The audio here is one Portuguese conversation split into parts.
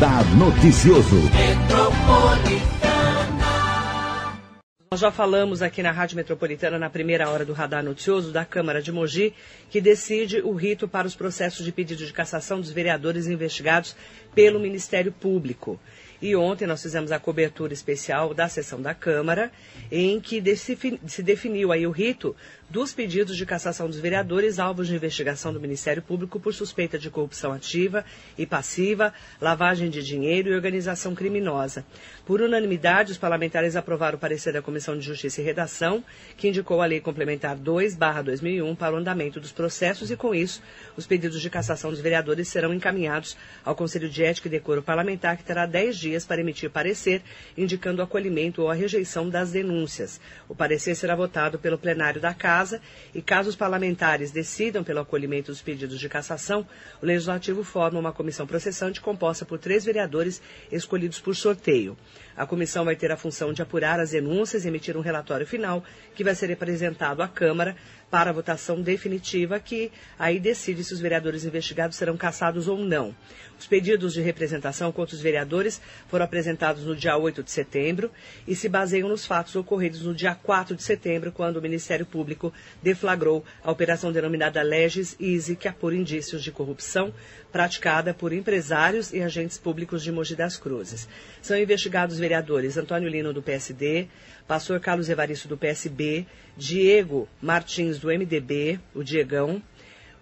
Radar Noticioso. Nós já falamos aqui na Rádio Metropolitana, na primeira hora do Radar Noticioso, da Câmara de Mogi, que decide o rito para os processos de pedido de cassação dos vereadores investigados pelo Ministério Público. E ontem nós fizemos a cobertura especial da sessão da Câmara, em que se definiu aí o rito dos pedidos de cassação dos vereadores alvos de investigação do Ministério Público por suspeita de corrupção ativa e passiva, lavagem de dinheiro e organização criminosa. Por unanimidade, os parlamentares aprovaram o parecer da Comissão de Justiça e Redação, que indicou a Lei Complementar 2/2001 para o andamento dos processos e, com isso, os pedidos de cassação dos vereadores serão encaminhados ao Conselho de Ética e Decoro Parlamentar, que terá 10 dias para emitir parecer, indicando o acolhimento ou a rejeição das denúncias. O parecer será votado pelo plenário da Casa Casa e caso os parlamentares decidam pelo acolhimento dos pedidos de cassação, o Legislativo forma uma comissão processante composta por três vereadores escolhidos por sorteio. A comissão vai ter a função de apurar as denúncias e emitir um relatório final que vai ser apresentado à Câmara para a votação definitiva, que aí decide se os vereadores investigados serão cassados ou não. Os pedidos de representação contra os vereadores foram apresentados no dia 8 de setembro e se baseiam nos fatos ocorridos no dia 4 de setembro, quando o Ministério Público deflagrou a operação denominada Legis Easy, que apura indícios de corrupção praticada por empresários e agentes públicos de Mogi das Cruzes. São investigados os vereadores Antônio Lino, do PSD, pastor Carlos Evaristo, do PSB, Diego Martins, do MDB, o Diegão,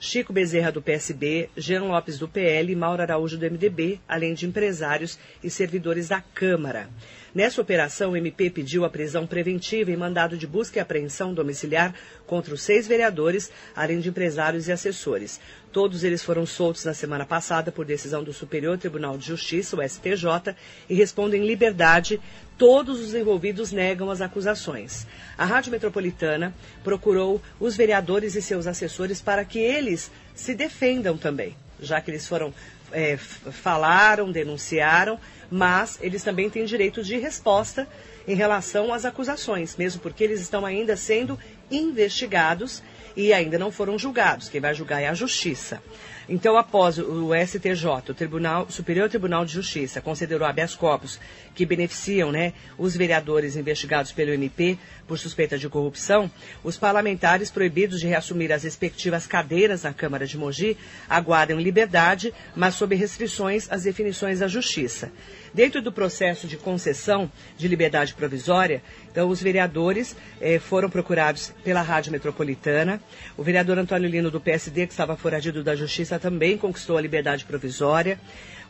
Chico Bezerra, do PSB, Jean Lopes, do PL e Mauro Araújo, do MDB, além de empresários e servidores da Câmara. Nessa operação, o MP pediu a prisão preventiva e mandado de busca e apreensão domiciliar contra os seis vereadores, além de empresários e assessores. Todos eles foram soltos na semana passada por decisão do Superior Tribunal de Justiça, o STJ, e respondem em liberdade. Todos os envolvidos negam as acusações. A Rádio Metropolitana procurou os vereadores e seus assessores para que eles se defendam também, já que eles foram é, falaram, denunciaram, mas eles também têm direito de resposta em relação às acusações, mesmo porque eles estão ainda sendo investigados e ainda não foram julgados. Quem vai julgar é a Justiça. Então, após o STJ, o Tribunal, Superior Tribunal de Justiça, considerou habeas corpus que beneficiam né, os vereadores investigados pelo MP por suspeita de corrupção, os parlamentares proibidos de reassumir as respectivas cadeiras na Câmara de Mogi aguardam liberdade, mas sob restrições às definições da Justiça. Dentro do processo de concessão de liberdade provisória, então os vereadores eh, foram procurados pela Rádio Metropolitana. O vereador Antônio Lino do PSD, que estava foragido da Justiça, também conquistou a liberdade provisória.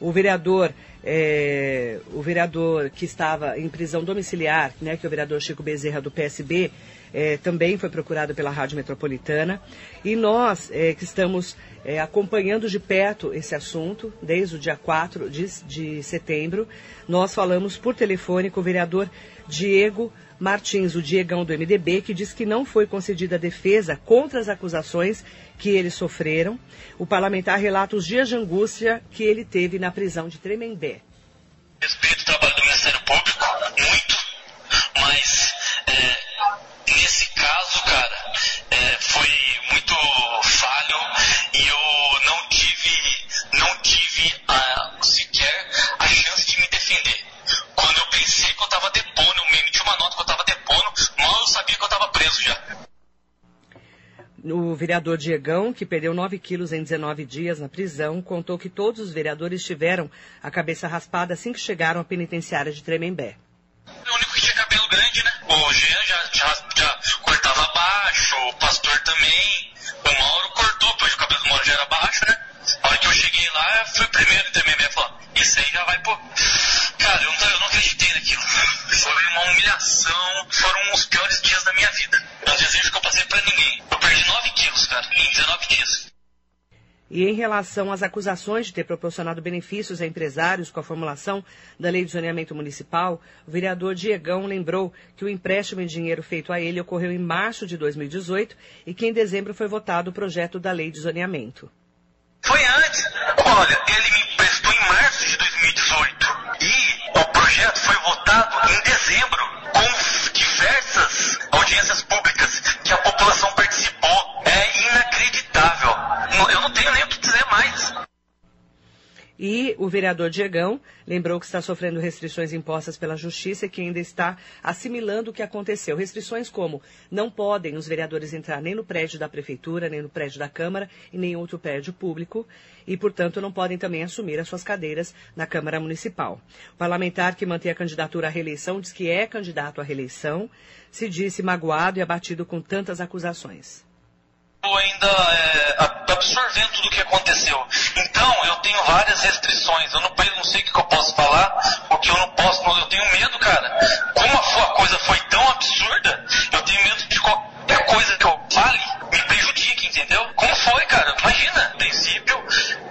O vereador, é, o vereador que estava em prisão domiciliar, né, que é o vereador Chico Bezerra do PSB, é, também foi procurado pela Rádio Metropolitana. E nós é, que estamos é, acompanhando de perto esse assunto, desde o dia 4 de, de setembro, nós falamos por telefone com o vereador Diego Martins, o Diegão do MDB, que diz que não foi concedida defesa contra as acusações que eles sofreram. O parlamentar relata os dias de angústia que ele teve na prisão de Tremembé. Respeito e eu não tive, não tive a, sequer a chance de me defender. Quando eu pensei que eu estava depondo, eu me emiti uma nota que eu estava depondo, mal eu sabia que eu estava preso já o vereador Diegão, que perdeu 9 quilos em 19 dias na prisão, contou que todos os vereadores tiveram a cabeça raspada assim que chegaram à penitenciária de Tremembé. O único que tinha cabelo grande, né? O Jean já, já, já cortava baixo, isso aí já vai pô. Cara, eu não, eu não acreditei naquilo. Foi uma humilhação, foram os piores dias da minha vida. É um desejo que eu passei pra ninguém. Eu perdi 9 quilos, cara, em 19 dias. E em relação às acusações de ter proporcionado benefícios a empresários com a formulação da Lei de Zoneamento Municipal, o vereador Diegão lembrou que o empréstimo em dinheiro feito a ele ocorreu em março de 2018 e que em dezembro foi votado o projeto da Lei de Zoneamento. Foi antes. Olha, ele me projeto foi votado em dezembro com diversas audiências públicas que E o vereador Diegão lembrou que está sofrendo restrições impostas pela Justiça e que ainda está assimilando o que aconteceu. Restrições como não podem os vereadores entrar nem no prédio da Prefeitura, nem no prédio da Câmara e nem outro prédio público e, portanto, não podem também assumir as suas cadeiras na Câmara Municipal. O parlamentar que mantém a candidatura à reeleição diz que é candidato à reeleição, se disse magoado e abatido com tantas acusações ainda é, absorvendo tudo o que aconteceu. Então, eu tenho várias restrições. Eu não, não sei o que eu posso falar, o que eu não posso. Eu tenho medo, cara. Como a, a coisa foi tão absurda, eu tenho medo de qualquer coisa que eu fale me prejudique, entendeu? Como foi, cara? Imagina. No princípio,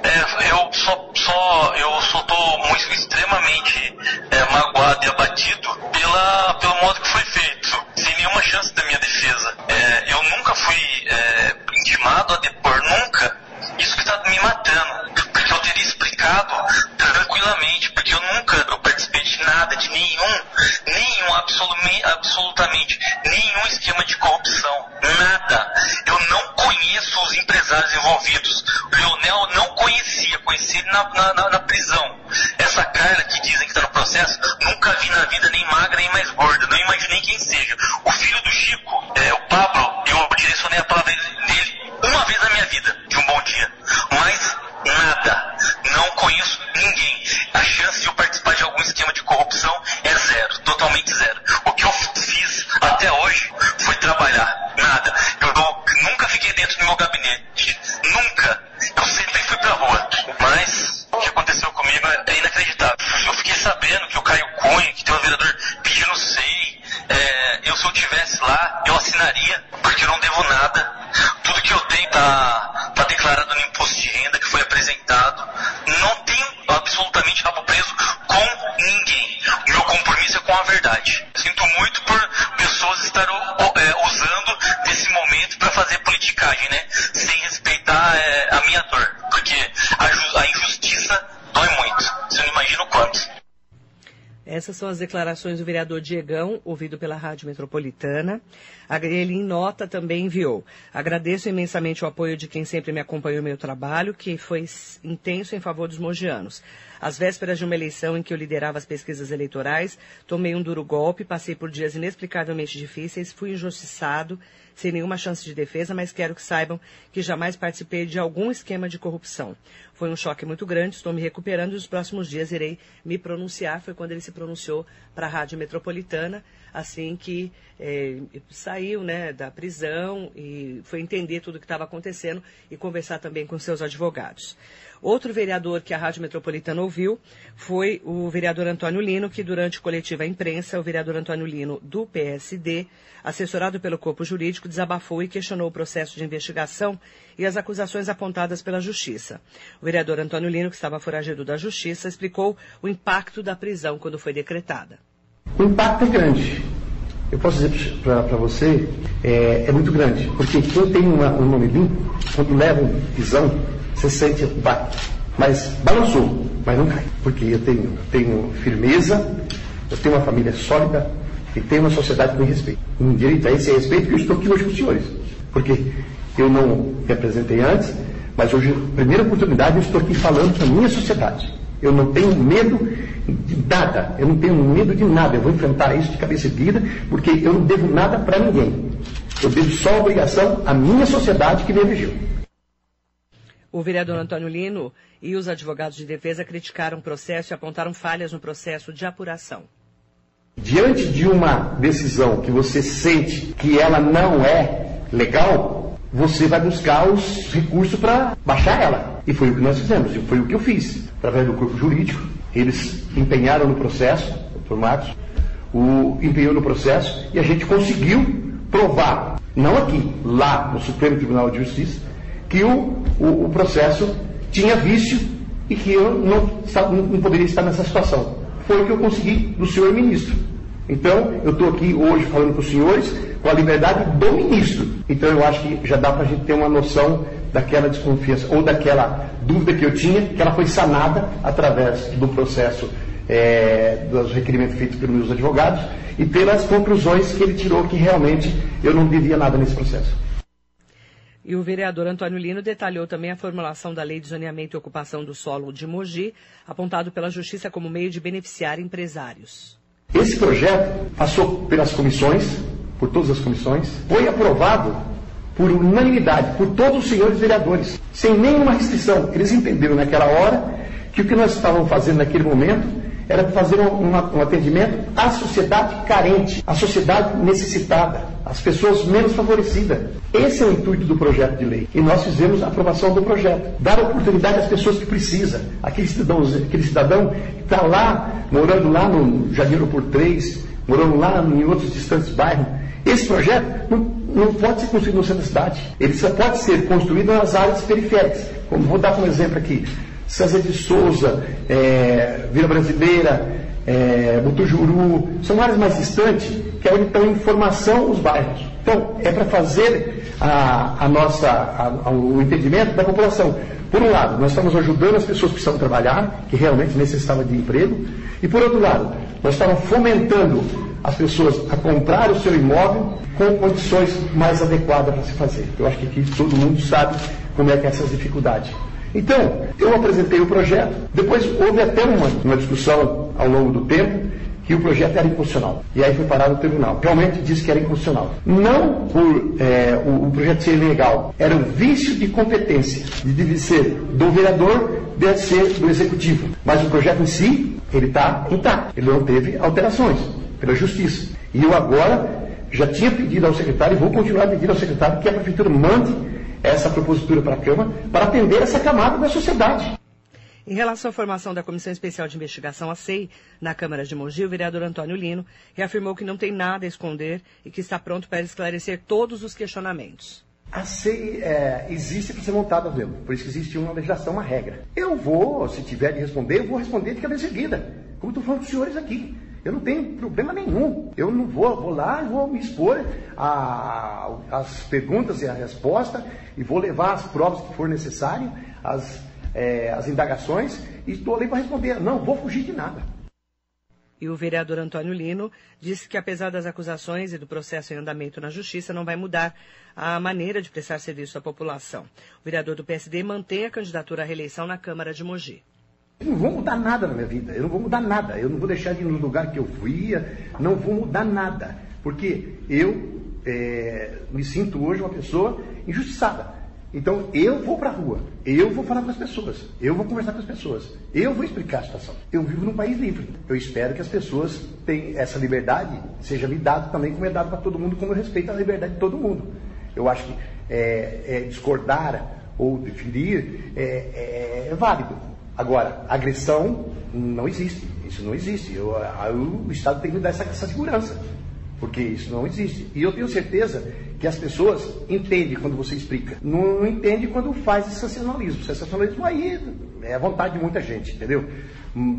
é, eu só, só, eu só tô muito extremamente é, magoado e abatido pela, pelo modo que foi A minha dor. Porque a, a injustiça dói muito. Você não imagina o quanto. Essas são as declarações do vereador Diegão, ouvido pela Rádio Metropolitana. Ele, em nota, também enviou. Agradeço imensamente o apoio de quem sempre me acompanhou no meu trabalho, que foi intenso em favor dos mogianos. Às vésperas de uma eleição em que eu liderava as pesquisas eleitorais, tomei um duro golpe, passei por dias inexplicavelmente difíceis, fui injustiçado, sem nenhuma chance de defesa, mas quero que saibam que jamais participei de algum esquema de corrupção. Foi um choque muito grande, estou me recuperando e nos próximos dias irei me pronunciar. Foi quando ele se pronunciou para a Rádio Metropolitana, assim que é, saiu né, da prisão e foi entender tudo o que estava acontecendo e conversar também com seus advogados. Outro vereador que a Rádio Metropolitana ouviu foi o vereador Antônio Lino, que durante coletiva imprensa, o vereador Antônio Lino, do PSD, assessorado pelo corpo jurídico, desabafou e questionou o processo de investigação e as acusações apontadas pela Justiça. O vereador Antônio Lino, que estava foragido da Justiça, explicou o impacto da prisão quando foi decretada. O impacto é grande. Eu posso dizer para você, é, é, muito grande, porque quem tem uma, um nome limpo, quando leva prisão, você sente, vai, mas balançou, mas não cai, porque eu tenho, tenho firmeza, eu tenho uma família sólida e tenho uma sociedade que me respeita. Um direito a esse respeito que eu estou aqui hoje com os senhores, porque eu não me apresentei antes, mas hoje, primeira oportunidade, eu estou aqui falando para a minha sociedade. Eu não tenho medo de nada, eu não tenho medo de nada, eu vou enfrentar isso de cabeça erguida, porque eu não devo nada para ninguém. Eu devo só obrigação à minha sociedade que me elegeu. O vereador Antônio Lino e os advogados de defesa criticaram o processo e apontaram falhas no processo de apuração. Diante de uma decisão que você sente que ela não é legal, você vai buscar os recursos para baixar ela. E foi o que nós fizemos, e foi o que eu fiz. Através do corpo jurídico, eles empenharam no processo, o Marcos, o, empenhou no processo, e a gente conseguiu provar, não aqui, lá no Supremo Tribunal de Justiça, que o, o, o processo tinha vício e que eu não, não poderia estar nessa situação. Foi o que eu consegui do senhor ministro. Então, eu estou aqui hoje falando para os senhores com a liberdade do ministro. Então, eu acho que já dá para a gente ter uma noção daquela desconfiança ou daquela dúvida que eu tinha, que ela foi sanada através do processo é, dos requerimentos feitos pelos meus advogados e pelas conclusões que ele tirou que realmente eu não devia nada nesse processo. E o vereador Antônio Lino detalhou também a formulação da Lei de Zoneamento e Ocupação do Solo de Mogi, apontado pela Justiça como meio de beneficiar empresários. Esse projeto passou pelas comissões, por todas as comissões, foi aprovado por unanimidade, por todos os senhores vereadores, sem nenhuma restrição. Eles entenderam naquela hora que o que nós estávamos fazendo naquele momento era fazer um, um, atendimento à sociedade carente, à sociedade necessitada, às pessoas menos favorecidas. Esse é o intuito do projeto de lei. E nós fizemos a aprovação do projeto. Dar oportunidade às pessoas que precisam. Aquele cidadão, aquele cidadão que está lá, morando lá no Jardim por 3, morando lá em outros distantes bairros. Esse projeto não, não pode ser construído no centro da cidade. Ele só pode ser construído nas áreas periféricas. Como vou dar um exemplo aqui. César de Souza, é, Vila Brasileira, é, são áreas mais distantes que é onde estão em formação os bairros. Então, é para fazer a, a nossa, a, o entendimento da população. Por um lado, nós estamos ajudando as pessoas que precisam trabalhar, que realmente necessitavam de emprego, e por outro lado, nós estamos fomentando as pessoas a comprar o seu imóvel com condições mais adequadas para se fazer. Eu acho que aqui todo mundo sabe como é que é essas dificuldades. Então, eu apresentei o projeto, depois houve até uma, uma discussão ao longo do tempo que o projeto era inconstitucional. E aí foi parado no tribunal. Realmente disse que era inconstitucional. Não por é, o, o, projeto ser ilegal, era um vício de competência, de deve ser do vereador, deve ser do executivo. Mas o projeto em si, ele está intacto. Ele não teve alterações pela justiça. E eu agora já tinha pedido ao secretário e vou continuar pedindo ao secretário que a prefeitura mande essa propositura para a Câmara para atender essa camada da sociedade. Em relação à formação da Comissão Especial de Investigação, a SEI, na Câmara de Mogi, o vereador Antônio Lino reafirmou que não tem nada a esconder e que está pronto para esclarecer todos os questionamentos. A SEI é, existe para ser montada mesmo, por isso que existe uma legislação, uma regra. Eu vou, se tiver de responder, eu vou responder de cabeça erguida, como estou falando com os senhores aqui. Eu não tenho problema nenhum. Eu não vou, vou lá e vou me expor às perguntas e a resposta e vou levar as provas que for necessário, as, é, as indagações, e estou ali para responder. Não vou fugir de nada. E o vereador Antônio Lino disse que, apesar das acusações e do processo em andamento na Justiça, não vai mudar a maneira de prestar serviço à população. O vereador do PSD mantém a candidatura à reeleição na Câmara de Mogi. Eu não vou mudar nada na minha vida, eu não vou mudar nada, eu não vou deixar de ir no lugar que eu ia, não vou mudar nada, porque eu é, me sinto hoje uma pessoa injustiçada. Então eu vou para a rua, eu vou falar com as pessoas, eu vou conversar com as pessoas, eu vou explicar a situação. Eu vivo num país livre. Eu espero que as pessoas tenham essa liberdade, seja me dado também como é dado para todo mundo, como eu respeito a liberdade de todo mundo. Eu acho que é, é, discordar ou definir é, é, é válido. Agora, agressão não existe. Isso não existe. Eu, o Estado tem que dar essa, essa segurança. Porque isso não existe. E eu tenho certeza que as pessoas entendem quando você explica. Não, não entende quando faz esse sensacionalismo. Sensacionalismo aí é a vontade de muita gente, entendeu?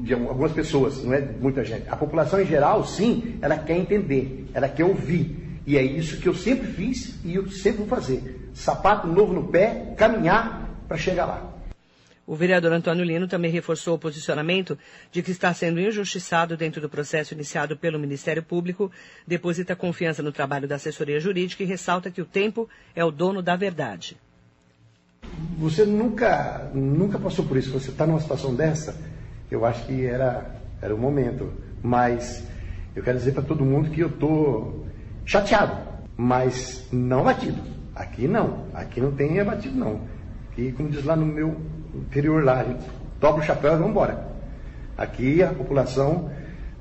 De algumas pessoas, não é muita gente. A população em geral, sim, ela quer entender, ela quer ouvir. E é isso que eu sempre fiz e eu sempre vou fazer. Sapato novo no pé, caminhar para chegar lá. O vereador Antônio Lino também reforçou o posicionamento de que está sendo injustiçado dentro do processo iniciado pelo Ministério Público, deposita confiança no trabalho da assessoria jurídica e ressalta que o tempo é o dono da verdade. Você nunca, nunca passou por isso. Você está numa situação dessa, eu acho que era, era o momento. Mas eu quero dizer para todo mundo que eu estou chateado, mas não abatido. Aqui não. Aqui não tem abatido, não. E como diz lá no meu interior lá, a gente dobra o chapéu e vamos embora. Aqui a população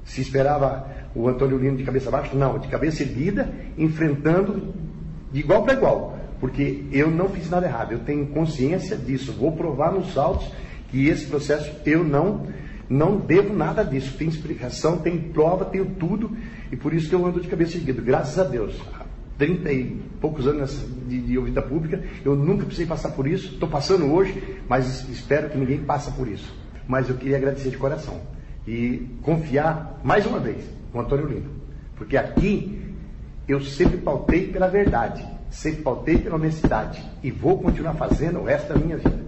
se esperava o Antônio Lino de cabeça baixa, não, de cabeça erguida, enfrentando de igual para igual. Porque eu não fiz nada errado, eu tenho consciência disso, vou provar nos autos que esse processo eu não não devo nada disso. Tem explicação, tem prova, tenho tudo, e por isso que eu ando de cabeça erguida, graças a Deus. 30 e poucos anos de, de ouvida pública, eu nunca precisei passar por isso, estou passando hoje, mas espero que ninguém passe por isso. Mas eu queria agradecer de coração e confiar mais uma vez no Antônio Lino, porque aqui eu sempre pautei pela verdade, sempre pautei pela honestidade e vou continuar fazendo o resto da minha vida.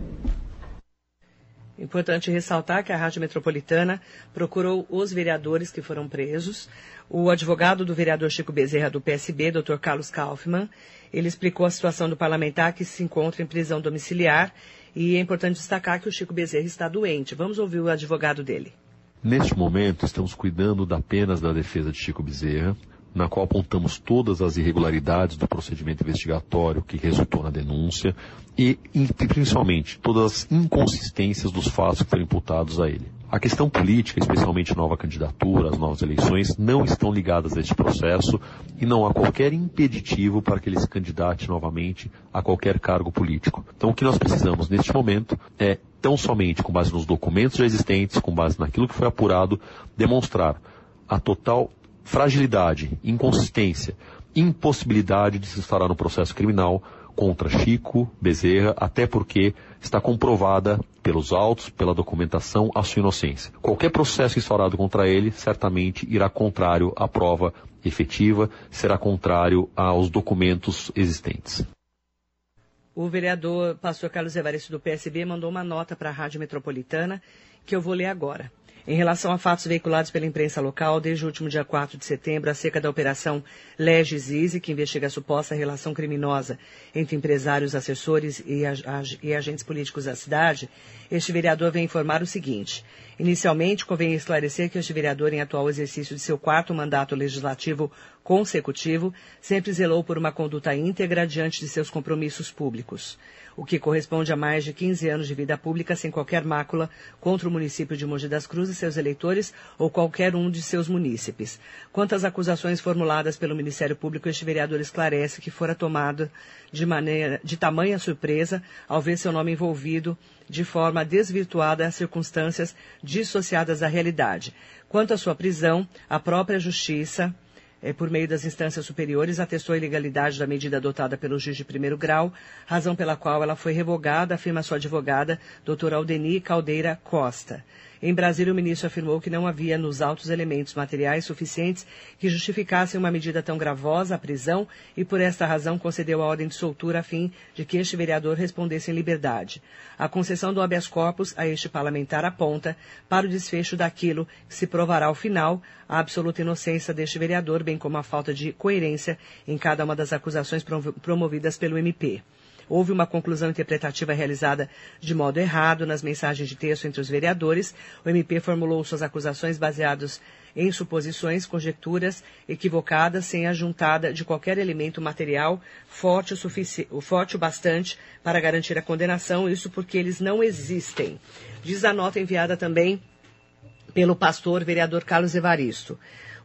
Importante ressaltar que a Rádio Metropolitana procurou os vereadores que foram presos. O advogado do vereador Chico Bezerra do PSB, Dr. Carlos Kaufmann, ele explicou a situação do parlamentar que se encontra em prisão domiciliar e é importante destacar que o Chico Bezerra está doente. Vamos ouvir o advogado dele. Neste momento, estamos cuidando apenas da defesa de Chico Bezerra, na qual apontamos todas as irregularidades do procedimento investigatório que resultou na denúncia e, principalmente, todas as inconsistências dos fatos que foram imputados a ele. A questão política, especialmente nova candidatura, as novas eleições, não estão ligadas a este processo e não há qualquer impeditivo para que ele se candidate novamente a qualquer cargo político. Então, o que nós precisamos neste momento é, tão somente com base nos documentos já existentes, com base naquilo que foi apurado, demonstrar a total fragilidade, inconsistência, impossibilidade de se instalar no processo criminal contra Chico Bezerra, até porque está comprovada pelos autos, pela documentação, a sua inocência. Qualquer processo instaurado contra ele certamente irá contrário à prova efetiva, será contrário aos documentos existentes. O vereador pastor Carlos Evaristo do PSB mandou uma nota para a Rádio Metropolitana que eu vou ler agora. Em relação a fatos veiculados pela imprensa local, desde o último dia 4 de setembro, acerca da Operação Legis Easy, que investiga a suposta relação criminosa entre empresários, assessores e, e agentes políticos da cidade, este vereador vem informar o seguinte. Inicialmente, convém esclarecer que este vereador, em atual exercício de seu quarto mandato legislativo consecutivo, sempre zelou por uma conduta íntegra diante de seus compromissos públicos o que corresponde a mais de 15 anos de vida pública sem qualquer mácula contra o município de Mogi das Cruzes, seus eleitores ou qualquer um de seus munícipes. Quanto às acusações formuladas pelo Ministério Público, este vereador esclarece que fora tomada de, maneira, de tamanha surpresa ao ver seu nome envolvido de forma desvirtuada às circunstâncias dissociadas da realidade. Quanto à sua prisão, a própria Justiça é, por meio das instâncias superiores, atestou a ilegalidade da medida adotada pelo juiz de primeiro grau, razão pela qual ela foi revogada, afirma sua advogada, doutora Aldeni Caldeira Costa. Em Brasília, o ministro afirmou que não havia nos autos elementos materiais suficientes que justificassem uma medida tão gravosa, a prisão, e por esta razão concedeu a ordem de soltura a fim de que este vereador respondesse em liberdade. A concessão do habeas corpus a este parlamentar aponta para o desfecho daquilo que se provará ao final a absoluta inocência deste vereador, bem como a falta de coerência em cada uma das acusações promovidas pelo MP. Houve uma conclusão interpretativa realizada de modo errado nas mensagens de texto entre os vereadores. O MP formulou suas acusações baseadas em suposições, conjecturas equivocadas, sem a juntada de qualquer elemento material forte o, forte o bastante para garantir a condenação, isso porque eles não existem. Diz a nota enviada também pelo pastor vereador Carlos Evaristo.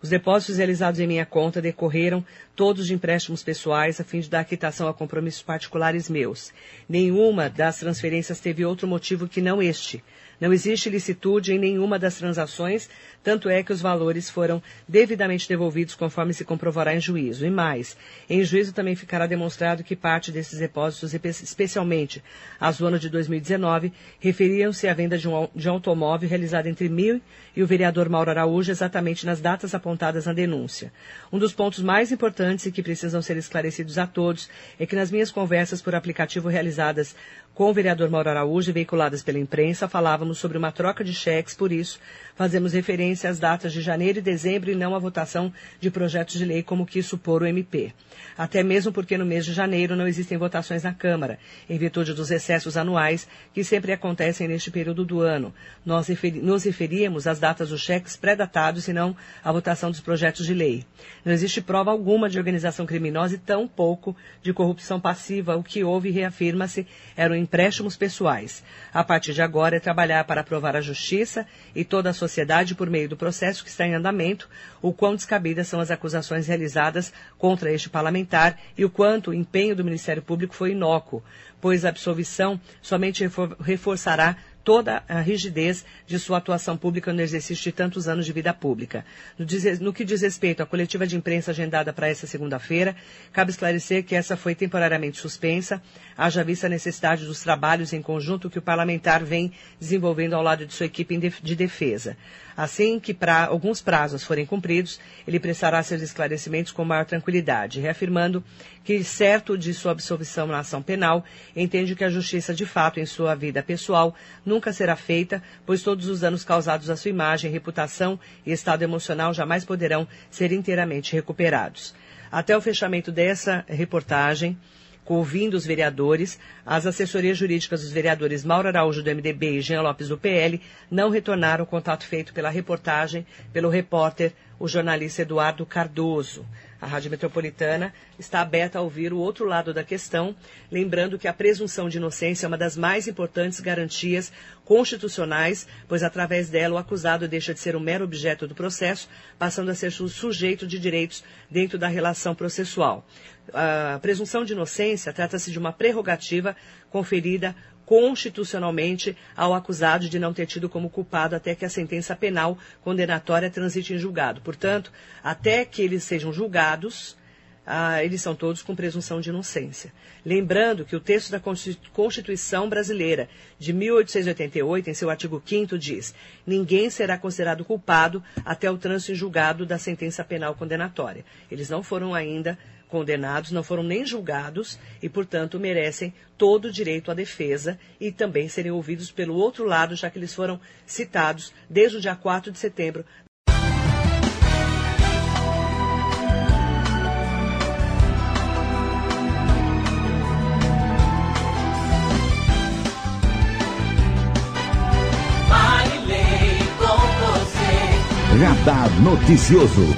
Os depósitos realizados em minha conta decorreram todos de empréstimos pessoais a fim de dar quitação a compromissos particulares meus. Nenhuma das transferências teve outro motivo que não este. Não existe licitude em nenhuma das transações, tanto é que os valores foram devidamente devolvidos conforme se comprovará em juízo. E mais, em juízo também ficará demonstrado que parte desses depósitos, especialmente as do ano de 2019, referiam-se à venda de um, de um automóvel realizado entre mil e o vereador Mauro Araújo exatamente nas datas apontadas na denúncia. Um dos pontos mais importantes e que precisam ser esclarecidos a todos é que nas minhas conversas por aplicativo realizadas com o vereador Mauro Araújo veiculadas pela imprensa, falávamos sobre uma troca de cheques, por isso fazemos referência às datas de janeiro e dezembro e não à votação de projetos de lei como quis supor o MP. Até mesmo porque no mês de janeiro não existem votações na Câmara, em virtude dos excessos anuais que sempre acontecem neste período do ano. Nós nos referíamos às datas dos cheques pré-datados e não à votação dos projetos de lei. Não existe prova alguma de organização criminosa e tão pouco de corrupção passiva. O que houve, reafirma-se, eram empréstimos pessoais. A partir de agora é trabalhar para aprovar a justiça e toda a sociedade por meio do processo que está em andamento, o quão descabidas são as acusações realizadas contra este parlamentar e o quanto o empenho do Ministério Público foi inócuo, pois a absolvição somente reforçará toda a rigidez de sua atuação pública no exercício de tantos anos de vida pública. No, no que diz respeito à coletiva de imprensa agendada para esta segunda-feira, cabe esclarecer que essa foi temporariamente suspensa, haja vista a necessidade dos trabalhos em conjunto que o parlamentar vem desenvolvendo ao lado de sua equipe de defesa. Assim que pra, alguns prazos forem cumpridos, ele prestará seus esclarecimentos com maior tranquilidade, reafirmando que, certo de sua absolvição na ação penal, entende que a Justiça, de fato, em sua vida pessoal, nunca será feita, pois todos os danos causados à sua imagem, reputação e estado emocional jamais poderão ser inteiramente recuperados. Até o fechamento dessa reportagem, ouvindo os vereadores, as assessorias jurídicas dos vereadores Mauro Araújo do MDB e Jean Lopes do PL não retornaram o contato feito pela reportagem pelo repórter, o jornalista Eduardo Cardoso. A Rádio Metropolitana está aberta a ouvir o outro lado da questão, lembrando que a presunção de inocência é uma das mais importantes garantias constitucionais, pois através dela o acusado deixa de ser um mero objeto do processo, passando a ser sujeito de direitos dentro da relação processual. A presunção de inocência trata-se de uma prerrogativa conferida constitucionalmente ao acusado de não ter tido como culpado até que a sentença penal condenatória transite em julgado. Portanto, até que eles sejam julgados, ah, eles são todos com presunção de inocência. Lembrando que o texto da Constituição Brasileira de 1888, em seu artigo 5 diz: ninguém será considerado culpado até o trânsito em julgado da sentença penal condenatória. Eles não foram ainda condenados, não foram nem julgados e, portanto, merecem todo o direito à defesa e também serem ouvidos pelo outro lado, já que eles foram citados desde o dia 4 de setembro Radar Noticioso.